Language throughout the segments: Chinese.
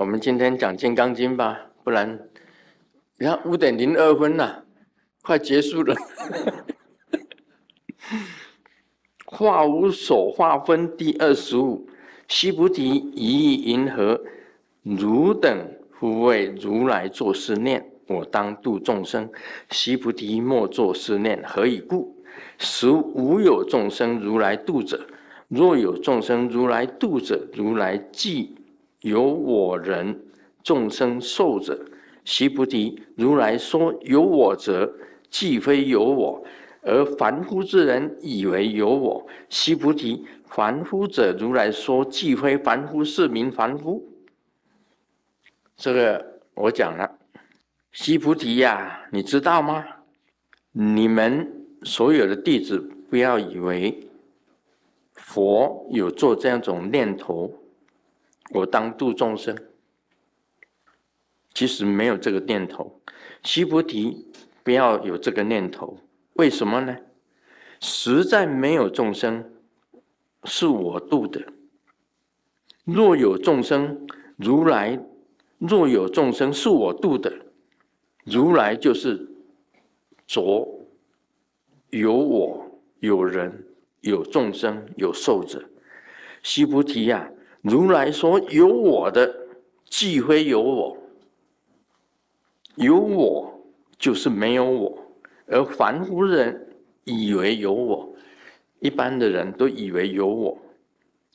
我们今天讲《金刚经》吧，不然你看五点零二分了，快结束了。化无所化分第二十五，须菩提，一意云何？汝等复为如来作是念：我当度众生。须菩提，莫作是念。何以故？实无有众生如来度者。若有众生如来度者，如来即有我人众生受者。须菩提，如来说有我者，既非有我，而凡夫之人以为有我。须菩提，凡夫者，如来说既非凡夫，是名凡夫。这个我讲了，须菩提呀，你知道吗？你们所有的弟子，不要以为。佛有做这样种念头，我当度众生，其实没有这个念头。须菩提，不要有这个念头。为什么呢？实在没有众生是我度的。若有众生，如来若有众生是我度的，如来就是着有我有人。有众生，有寿者。须菩提呀，如来说有我的，既非有我；有我就是没有我。而凡夫人以为有我，一般的人都以为有我。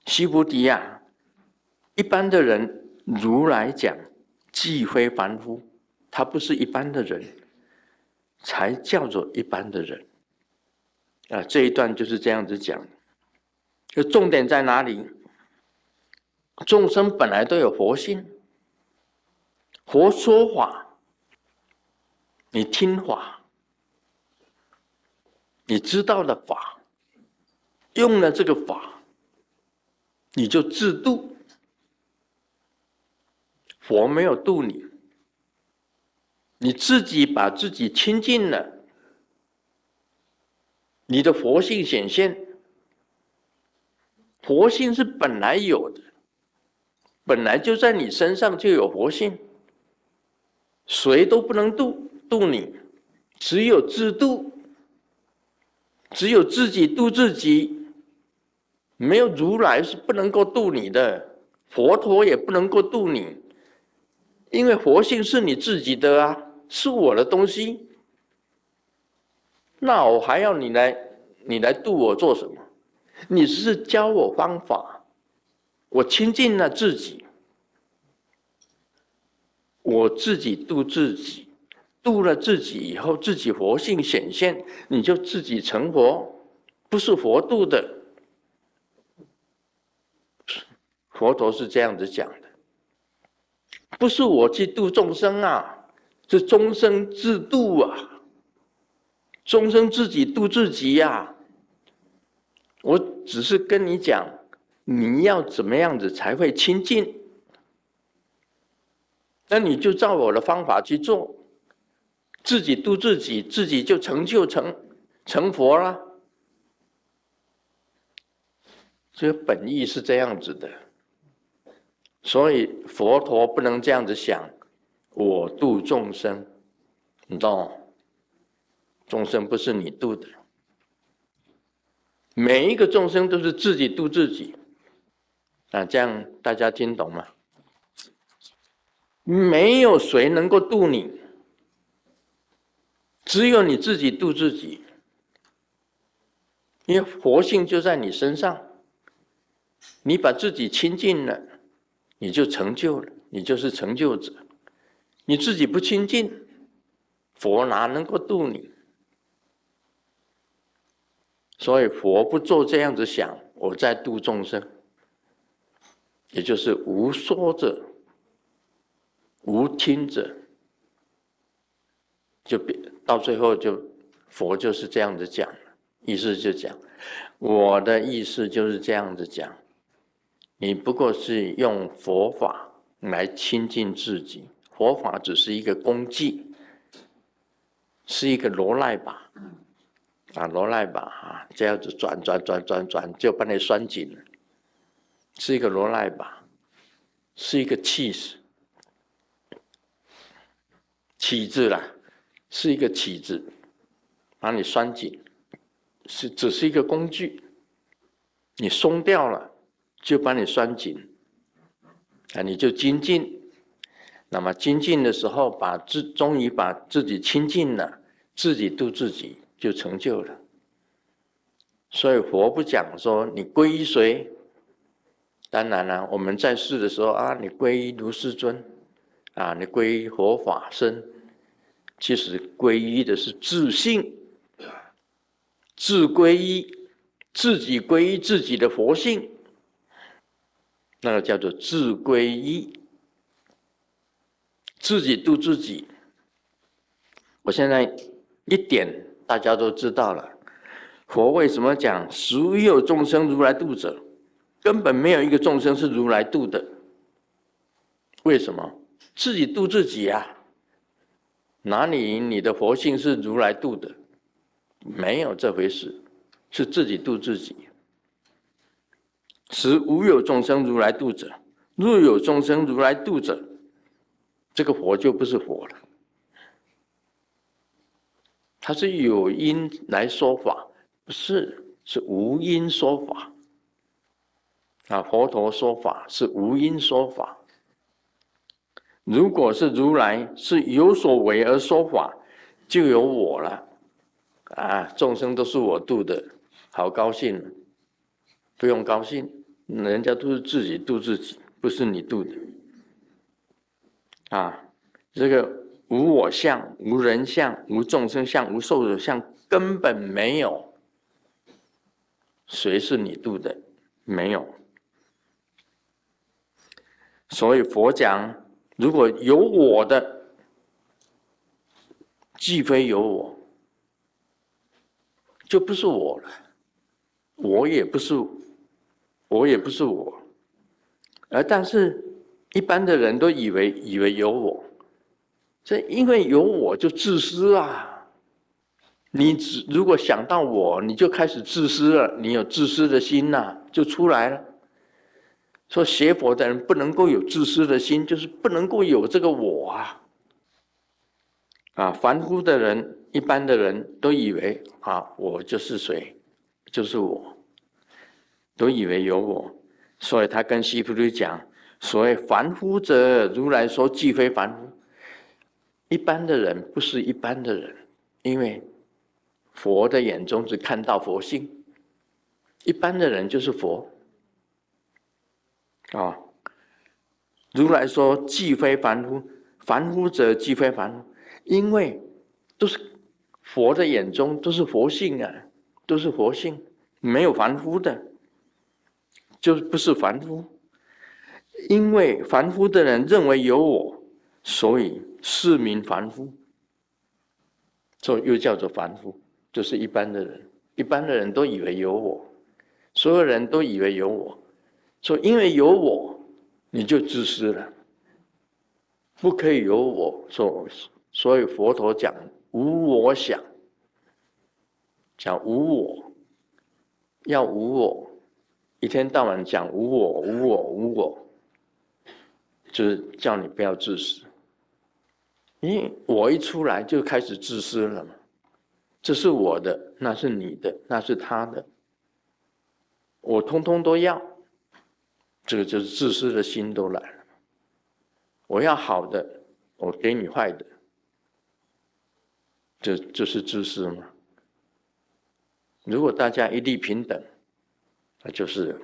须菩提亚，一般的人，如来讲，既非凡夫，他不是一般的人，才叫做一般的人。啊，这一段就是这样子讲，就重点在哪里？众生本来都有佛性，佛说法，你听法，你知道了法，用了这个法，你就自度。佛没有度你，你自己把自己清净了。你的佛性显现，佛性是本来有的，本来就在你身上就有佛性，谁都不能度度你，只有自度，只有自己度自己，没有如来是不能够度你的，佛陀也不能够度你，因为佛性是你自己的啊，是我的东西。那我还要你来，你来度我做什么？你是教我方法，我亲近了自己，我自己度自己，度了自己以后，自己佛性显现，你就自己成佛，不是佛度的。佛陀是这样子讲的，不是我去度众生啊，是众生自度啊。众生自己度自己呀！我只是跟你讲，你要怎么样子才会清净？那你就照我的方法去做，自己度自己，自己就成就成成佛了。这个本意是这样子的，所以佛陀不能这样子想，我度众生，你知道吗？众生不是你度的，每一个众生都是自己度自己，啊，这样大家听懂吗？没有谁能够度你，只有你自己度自己，因为佛性就在你身上，你把自己清净了，你就成就了，你就是成就者。你自己不清净，佛哪能够度你？所以佛不做这样子想，我在度众生，也就是无说者、无听者，就别到最后就佛就是这样子讲意思就讲我的意思就是这样子讲，你不过是用佛法来亲近自己，佛法只是一个工具，是一个罗赖吧。啊，罗赖吧，啊，这样子转转转转转，就把你拴紧了，是一个罗赖吧，是一个气势，起子啦，是一个起子，把你拴紧，是只是一个工具，你松掉了，就把你拴紧，啊，你就精进。那么精进的时候，把自终于把自己清净了，自己度自己，就成就了。所以佛不讲说你皈依谁。当然了，我们在世的时候啊，你皈依如是尊，啊，你皈依佛法僧，其实皈依的是自信，自皈依，自己皈依自己的佛性，那个叫做自皈依，自己度自己。我现在一点大家都知道了，佛为什么讲所有众生如来度者？根本没有一个众生是如来度的，为什么？自己度自己啊！哪里你的佛性是如来度的？没有这回事，是自己度自己。使无有众生如来度者，若有众生如来度者，这个佛就不是佛了。他是有因来说法，不是是无因说法。啊，佛陀说法是无因说法。如果是如来是有所为而说法，就有我了。啊，众生都是我度的，好高兴。不用高兴，人家都是自己度自己，不是你度的。啊，这个无我相、无人相、无众生相、无寿者相，根本没有。谁是你度的？没有。所以佛讲，如果有我的，既非有我，就不是我了。我也不是，我也不是我。而但是，一般的人都以为以为有我，这因为有我就自私啊。你只如果想到我，你就开始自私了。你有自私的心呐，就出来了。说学佛的人不能够有自私的心，就是不能够有这个我啊！啊，凡夫的人、一般的人都以为啊，我就是谁，就是我，都以为有我，所以他跟西菩提讲：所谓凡夫者，如来说既非凡夫。一般的人不是一般的人，因为佛的眼中只看到佛性，一般的人就是佛。啊，如来说既非凡夫，凡夫者既非凡夫，因为都是佛的眼中都是佛性啊，都是佛性，没有凡夫的，就不是凡夫。因为凡夫的人认为有我，所以是名凡夫，这又叫做凡夫，就是一般的人，一般的人都以为有我，所有人都以为有我。说，因为有我，你就自私了，不可以有我。说，所以佛陀讲无我想，讲无我，要无我，一天到晚讲无我、无我、无我，就是叫你不要自私。因为我一出来就开始自私了嘛，这是我的，那是你的，那是他的，我通通都要。这个就是自私的心都来了。我要好的，我给你坏的，这这是自私吗？如果大家一律平等，那就是，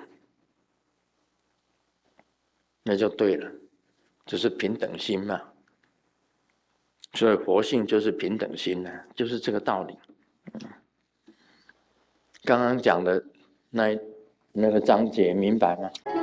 那就对了，这是平等心嘛。所以佛性就是平等心呢，就是这个道理。刚刚讲的那那个章节明白吗？